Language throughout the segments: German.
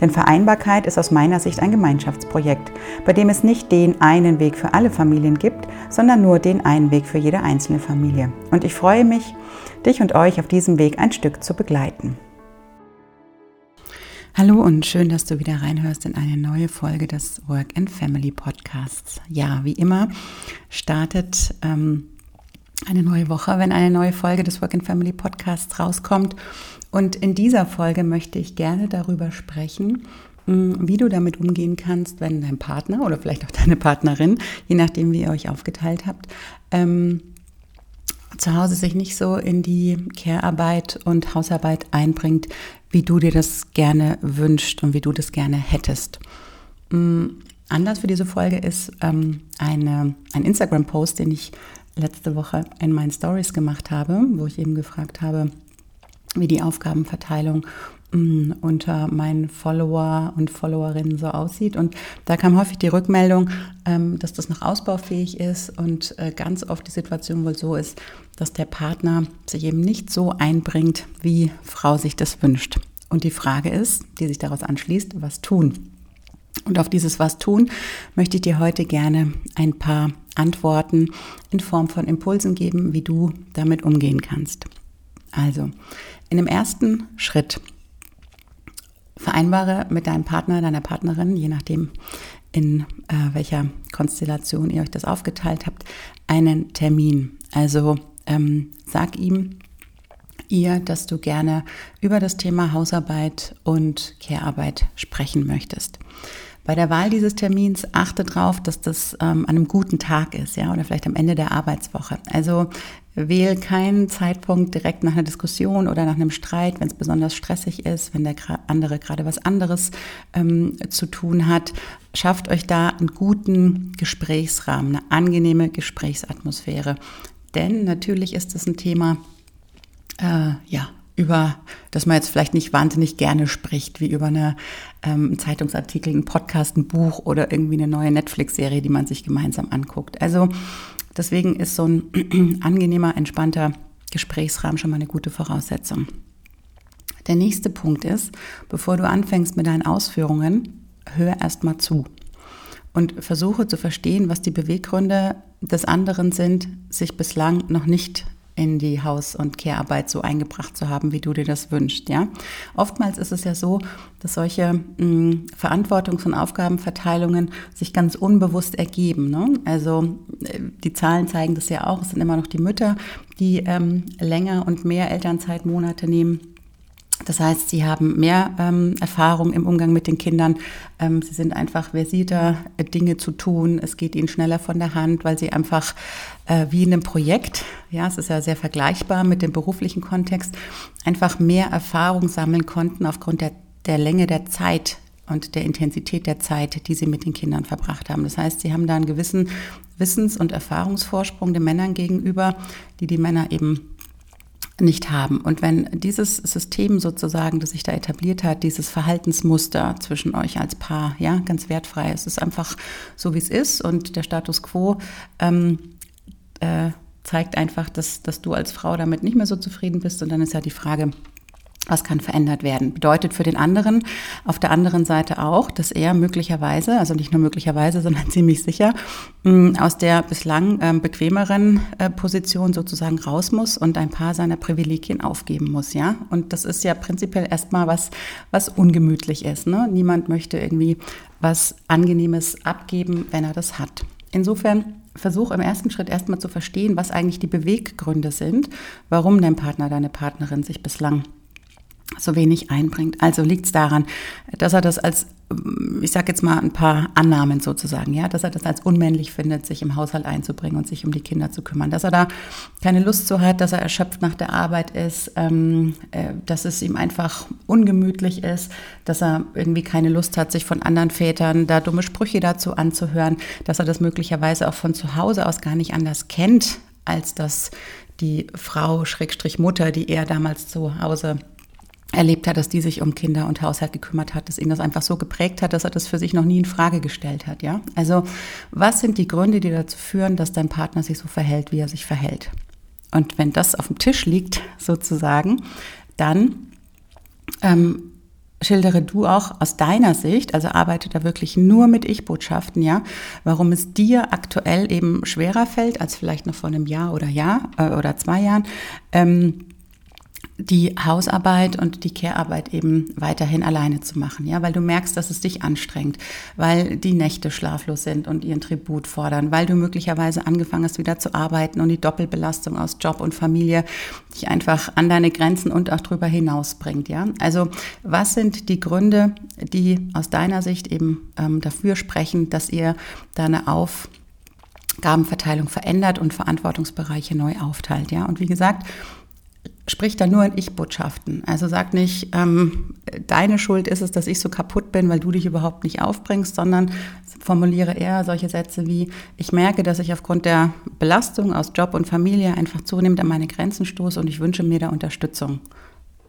Denn Vereinbarkeit ist aus meiner Sicht ein Gemeinschaftsprojekt, bei dem es nicht den einen Weg für alle Familien gibt, sondern nur den einen Weg für jede einzelne Familie. Und ich freue mich, dich und euch auf diesem Weg ein Stück zu begleiten. Hallo und schön, dass du wieder reinhörst in eine neue Folge des Work and Family Podcasts. Ja, wie immer startet ähm, eine neue Woche, wenn eine neue Folge des Work and Family Podcasts rauskommt. Und in dieser Folge möchte ich gerne darüber sprechen, hm, wie du damit umgehen kannst, wenn dein Partner oder vielleicht auch deine Partnerin, je nachdem, wie ihr euch aufgeteilt habt, ähm, zu Hause sich nicht so in die Care-Arbeit und Hausarbeit einbringt, wie du dir das gerne wünscht und wie du das gerne hättest. Mm, Anlass für diese Folge ist ähm, eine, ein Instagram-Post, den ich letzte Woche in meinen Stories gemacht habe, wo ich eben gefragt habe, wie die Aufgabenverteilung mm, unter meinen Follower und Followerinnen so aussieht. Und da kam häufig die Rückmeldung, ähm, dass das noch ausbaufähig ist und äh, ganz oft die Situation wohl so ist, dass der Partner sich eben nicht so einbringt, wie Frau sich das wünscht. Und die Frage ist, die sich daraus anschließt, was tun? Und auf dieses Was tun möchte ich dir heute gerne ein paar Antworten in Form von Impulsen geben, wie du damit umgehen kannst. Also, in dem ersten Schritt vereinbare mit deinem Partner, deiner Partnerin, je nachdem, in äh, welcher Konstellation ihr euch das aufgeteilt habt, einen Termin. Also ähm, sag ihm, ihr, dass du gerne über das Thema Hausarbeit und Care-Arbeit sprechen möchtest. Bei der Wahl dieses Termins achte darauf, dass das ähm, an einem guten Tag ist, ja, oder vielleicht am Ende der Arbeitswoche. Also wähl keinen Zeitpunkt direkt nach einer Diskussion oder nach einem Streit, wenn es besonders stressig ist, wenn der andere gerade was anderes ähm, zu tun hat. Schafft euch da einen guten Gesprächsrahmen, eine angenehme Gesprächsatmosphäre. Denn natürlich ist es ein Thema, äh, ja, über, dass man jetzt vielleicht nicht wahnsinnig gerne spricht, wie über eine ähm, Zeitungsartikel, einen Podcast, ein Buch oder irgendwie eine neue Netflix-Serie, die man sich gemeinsam anguckt. Also deswegen ist so ein angenehmer, entspannter Gesprächsrahmen schon mal eine gute Voraussetzung. Der nächste Punkt ist, bevor du anfängst mit deinen Ausführungen, hör erst mal zu und versuche zu verstehen, was die Beweggründe des anderen sind, sich bislang noch nicht in die Haus- und Care-Arbeit so eingebracht zu haben, wie du dir das wünschst. Ja? Oftmals ist es ja so, dass solche mh, hm, Verantwortungs- und Aufgabenverteilungen sich ganz unbewusst ergeben. Ne? Also äh, die Zahlen zeigen das ja auch. Es sind immer noch die Mütter, die ähm, länger und mehr Elternzeitmonate nehmen das heißt, sie haben mehr ähm, Erfahrung im Umgang mit den Kindern. Ähm, sie sind einfach versierter, äh, Dinge zu tun. Es geht ihnen schneller von der Hand, weil sie einfach äh, wie in einem Projekt, ja, es ist ja sehr vergleichbar mit dem beruflichen Kontext, einfach mehr Erfahrung sammeln konnten aufgrund der, der Länge der Zeit und der Intensität der Zeit, die sie mit den Kindern verbracht haben. Das heißt, sie haben da einen gewissen Wissens- und Erfahrungsvorsprung den Männern gegenüber, die die Männer eben nicht haben. Und wenn dieses System sozusagen, das sich da etabliert hat, dieses Verhaltensmuster zwischen euch als Paar, ja, ganz wertfrei, es ist einfach so, wie es ist und der Status quo ähm, äh, zeigt einfach, dass, dass du als Frau damit nicht mehr so zufrieden bist und dann ist ja die Frage, was kann verändert werden? Bedeutet für den anderen auf der anderen Seite auch, dass er möglicherweise, also nicht nur möglicherweise, sondern ziemlich sicher, mm, aus der bislang ähm, bequemeren äh, Position sozusagen raus muss und ein paar seiner Privilegien aufgeben muss, ja? Und das ist ja prinzipiell erstmal was, was ungemütlich ist. Ne? Niemand möchte irgendwie was Angenehmes abgeben, wenn er das hat. Insofern versuch im ersten Schritt erstmal zu verstehen, was eigentlich die Beweggründe sind, warum dein Partner, deine Partnerin sich bislang so wenig einbringt. Also liegt es daran, dass er das als, ich sage jetzt mal ein paar Annahmen sozusagen, ja, dass er das als unmännlich findet, sich im Haushalt einzubringen und sich um die Kinder zu kümmern, dass er da keine Lust zu hat, dass er erschöpft nach der Arbeit ist, ähm, äh, dass es ihm einfach ungemütlich ist, dass er irgendwie keine Lust hat, sich von anderen Vätern da dumme Sprüche dazu anzuhören, dass er das möglicherweise auch von zu Hause aus gar nicht anders kennt, als dass die Frau, Schrägstrich Mutter, die er damals zu Hause erlebt hat, dass die sich um Kinder und Haushalt gekümmert hat, dass ihn das einfach so geprägt hat, dass er das für sich noch nie in Frage gestellt hat, ja? Also, was sind die Gründe, die dazu führen, dass dein Partner sich so verhält, wie er sich verhält? Und wenn das auf dem Tisch liegt, sozusagen, dann ähm, schildere du auch aus deiner Sicht, also arbeite da wirklich nur mit Ich-Botschaften, ja, warum es dir aktuell eben schwerer fällt als vielleicht noch vor einem Jahr oder Jahr äh, oder zwei Jahren, ähm, die Hausarbeit und die Care-Arbeit eben weiterhin alleine zu machen, ja, weil du merkst, dass es dich anstrengt, weil die Nächte schlaflos sind und ihren Tribut fordern, weil du möglicherweise angefangen hast, wieder zu arbeiten und die Doppelbelastung aus Job und Familie dich einfach an deine Grenzen und auch darüber hinaus bringt, ja. Also, was sind die Gründe, die aus deiner Sicht eben ähm, dafür sprechen, dass ihr deine Aufgabenverteilung verändert und Verantwortungsbereiche neu aufteilt, ja? Und wie gesagt, spricht da nur in Ich-Botschaften. Also sag nicht, ähm, deine Schuld ist es, dass ich so kaputt bin, weil du dich überhaupt nicht aufbringst, sondern formuliere eher solche Sätze wie, ich merke, dass ich aufgrund der Belastung aus Job und Familie einfach zunehmend an meine Grenzen stoße und ich wünsche mir da Unterstützung.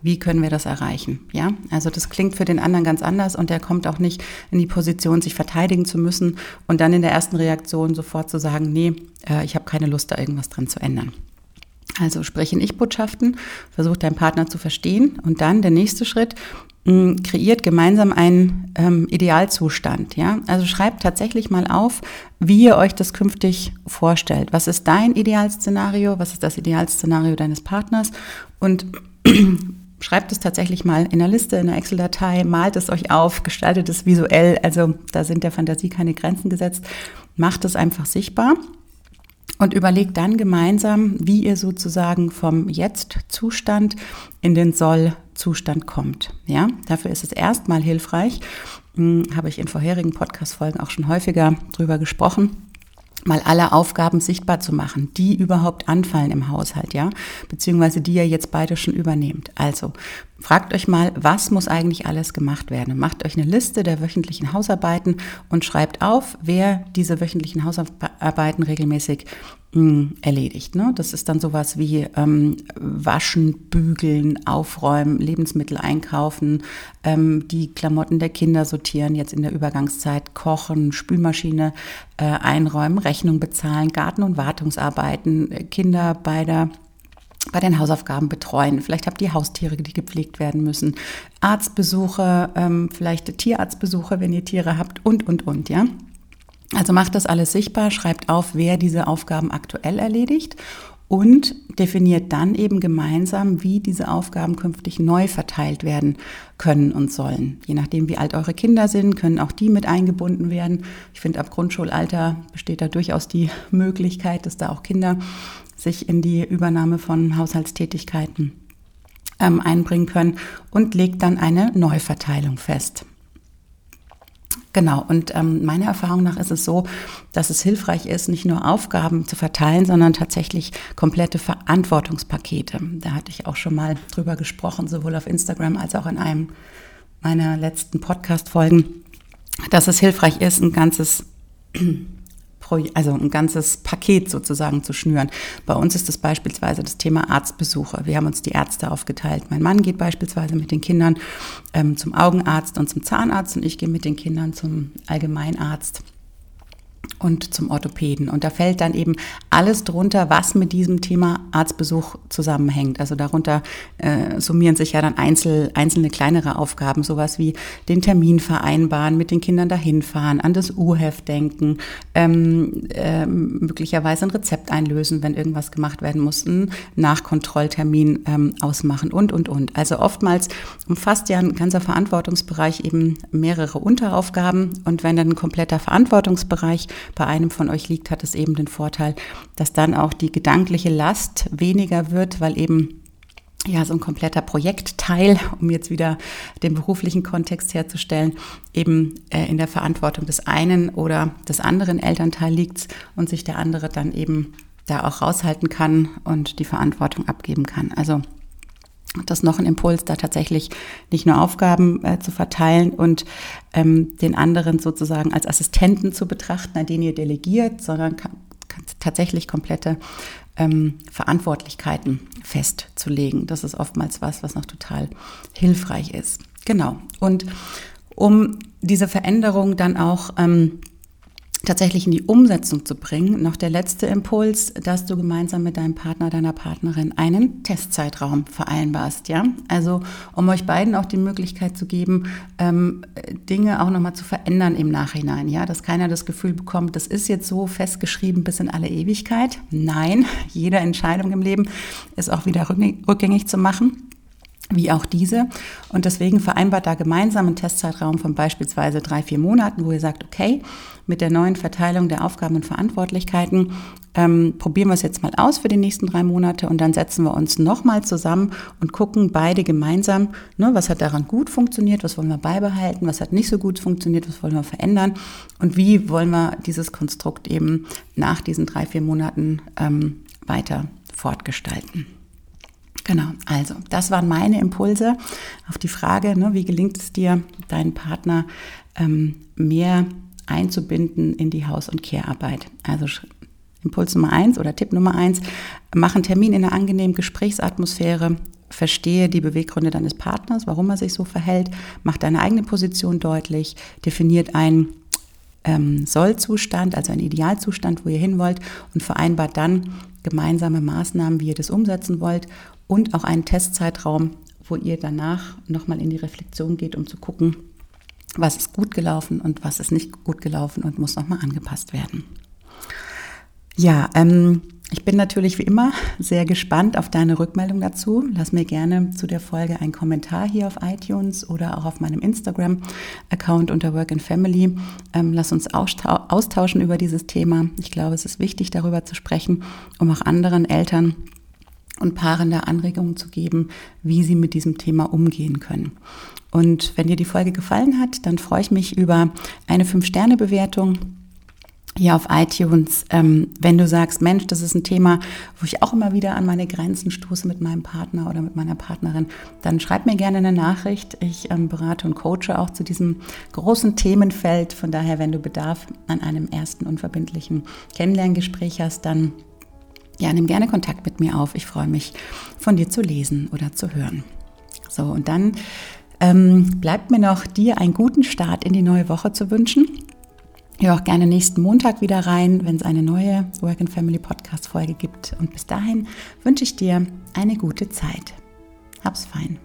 Wie können wir das erreichen? Ja, also das klingt für den anderen ganz anders und der kommt auch nicht in die Position, sich verteidigen zu müssen und dann in der ersten Reaktion sofort zu sagen, nee, äh, ich habe keine Lust, da irgendwas dran zu ändern. Also sprich in Ich-Botschaften, versucht deinen Partner zu verstehen und dann der nächste Schritt, mh, hm, kreiert gemeinsam einen ähm, Idealzustand. Ja? Also schreibt tatsächlich mal auf, wie ihr euch das künftig vorstellt. Was ist dein Idealszenario? Was ist das Idealszenario deines Partners? Und schreibt es tatsächlich mal in einer Liste, in einer Excel-Datei, malt es euch auf, gestaltet es visuell. Also da sind der Fantasie keine Grenzen gesetzt. Macht es einfach sichtbar und überlegt dann gemeinsam, wie ihr sozusagen vom Jetzt-Zustand in den Soll-Zustand kommt. Ja, dafür ist es erstmal hilfreich, hm, habe ich in vorherigen Podcast-Folgen auch schon häufiger drüber gesprochen mal alle Aufgaben sichtbar zu machen, die überhaupt anfallen im Haushalt, ja, beziehungsweise die ihr jetzt beide schon übernehmt. Also fragt euch mal, was muss eigentlich alles gemacht werden? Macht euch eine Liste der wöchentlichen Hausarbeiten und schreibt auf, wer diese wöchentlichen Hausarbeiten regelmäßig erledigt. Ne? Das ist dann sowas wie ähm, Waschen, Bügeln, Aufräumen, Lebensmittel einkaufen, ähm, die Klamotten der Kinder sortieren, jetzt in der Übergangszeit kochen, Spülmaschine äh, einräumen, Rechnung bezahlen, Garten- und Wartungsarbeiten, äh, Kinder bei der bei den Hausaufgaben betreuen. Vielleicht habt ihr Haustiere, die gepflegt werden müssen, Arztbesuche, ähm, vielleicht Tierarztbesuche, wenn ihr Tiere habt und, und, und, ja. Also macht das alles sichtbar, schreibt auf, wer diese Aufgaben aktuell erledigt und definiert dann eben gemeinsam, wie diese Aufgaben künftig neu verteilt werden können und sollen. Je nachdem, wie alt eure Kinder sind, können auch die mit eingebunden werden. Ich finde, ab Grundschulalter besteht da durchaus die Möglichkeit, dass da auch Kinder sich in die Übernahme von Haushaltstätigkeiten ähm, einbringen können und legt dann eine Neuverteilung fest. Genau, und ähm, meiner Erfahrung nach ist es so, dass es hilfreich ist, nicht nur Aufgaben zu verteilen, sondern tatsächlich komplette Verantwortungspakete. Da hatte ich auch schon mal drüber gesprochen, sowohl auf Instagram als auch in einem meiner letzten Podcast-Folgen, dass es hilfreich ist, ein ganzes also ein ganzes Paket sozusagen zu schnüren. Bei uns ist das beispielsweise das Thema Arztbesuche. Wir haben uns die Ärzte aufgeteilt. Mein Mann geht beispielsweise mit den Kindern ähm, zum Augenarzt und zum Zahnarzt und ich gehe mit den Kindern zum Allgemeinarzt und zum Orthopäden. Und da fällt dann eben alles drunter, was mit diesem Thema Arztbesuch zusammenhängt. Also darunter äh, summieren sich ja dann einzel, einzelne kleinere Aufgaben, sowas wie den Termin vereinbaren, mit den Kindern dahin fahren, an das U-Heft denken, ähm, äh, möglicherweise ein Rezept einlösen, wenn irgendwas gemacht werden muss, einen Nachkontrolltermin ähm, ausmachen und, und, und. Also oftmals umfasst ja ein ganzer Verantwortungsbereich eben mehrere Unteraufgaben. Und wenn dann ein kompletter Verantwortungsbereich bei einem von euch liegt, hat es eben den Vorteil, dass dann auch die gedankliche Last weniger wird, weil eben ja, so ein kompletter Projektteil, um jetzt wieder den beruflichen Kontext herzustellen, eben äh, in der Verantwortung des einen oder des anderen Elternteil liegt und sich der andere dann eben da auch raushalten kann und die Verantwortung abgeben kann. Also das noch ein Impuls, da tatsächlich nicht nur Aufgaben äh, zu verteilen und ähm, den anderen sozusagen als Assistenten zu betrachten, an den ihr delegiert, sondern kann, kann tatsächlich komplette ähm, Verantwortlichkeiten festzulegen. Das ist oftmals was, was noch total hilfreich ist. Genau. Und um diese Veränderung dann auch ähm, tatsächlich in die Umsetzung zu bringen, noch der letzte Impuls, dass du gemeinsam mit deinem Partner, deiner Partnerin einen Testzeitraum vereinbarst, ja. Also um euch beiden auch die Möglichkeit zu geben, ähm, Dinge auch nochmal zu verändern im Nachhinein, ja, dass keiner das Gefühl bekommt, das ist jetzt so festgeschrieben bis in alle Ewigkeit. Nein, jede Entscheidung im Leben ist auch wieder rückgängig zu machen wie auch diese. Und deswegen vereinbart da gemeinsam einen Testzeitraum von beispielsweise drei, vier Monaten, wo ihr sagt, okay, mit der neuen Verteilung der Aufgaben und Verantwortlichkeiten ähm, probieren wir es jetzt mal aus für die nächsten drei Monate und dann setzen wir uns nochmal zusammen und gucken beide gemeinsam, ne, was hat daran gut funktioniert, was wollen wir beibehalten, was hat nicht so gut funktioniert, was wollen wir verändern und wie wollen wir dieses Konstrukt eben nach diesen drei, vier Monaten ähm, weiter fortgestalten. Genau, also das waren meine Impulse auf die Frage, ne, wie gelingt es dir, deinen Partner ähm, mehr einzubinden in die Haus- und Care-Arbeit. Also Impuls Nummer eins oder Tipp Nummer eins, mach einen Termin in einer angenehmen Gesprächsatmosphäre, verstehe die Beweggründe deines Partners, warum er sich so verhält, mach deine eigene Position deutlich, definiert einen ähm, Sollzustand, also einen Idealzustand, wo ihr hin wollt und vereinbart dann gemeinsame Maßnahmen, wie ihr das umsetzen wollt und auch einen Testzeitraum, wo ihr danach nochmal in die Reflexion geht, um zu gucken, was ist gut gelaufen und was ist nicht gut gelaufen und muss nochmal angepasst werden. Ja, ähm, ich bin natürlich wie immer sehr gespannt auf deine Rückmeldung dazu. Lass mir gerne zu der Folge einen Kommentar hier auf iTunes oder auch auf meinem Instagram-Account unter Work and Family. Ähm, lass uns austauschen über dieses Thema. Ich glaube, es ist wichtig, darüber zu sprechen, um auch anderen Eltern und Paaren da Anregungen zu geben, wie sie mit diesem Thema umgehen können. Und wenn dir die Folge gefallen hat, dann freue ich mich über eine 5-Sterne-Bewertung hier auf iTunes, ähm, wenn du sagst, Mensch, das ist ein Thema, wo ich auch immer wieder an meine Grenzen stoße mit meinem Partner oder mit meiner Partnerin, dann schreib mir gerne eine Nachricht. Ich ähm, berate und coache auch zu diesem großen Themenfeld. Von daher, wenn du Bedarf an einem ersten unverbindlichen Kennenlerngespräch hast, dann ja, nimm gerne Kontakt mit mir auf. Ich freue mich, von dir zu lesen oder zu hören. So, und dann ähm, bleibt mir noch, dir einen guten Start in die neue Woche zu wünschen. Hör auch gerne nächsten Montag wieder rein, wenn es eine neue Work and Family Podcast Folge gibt. Und bis dahin wünsche ich dir eine gute Zeit. Hab's fein.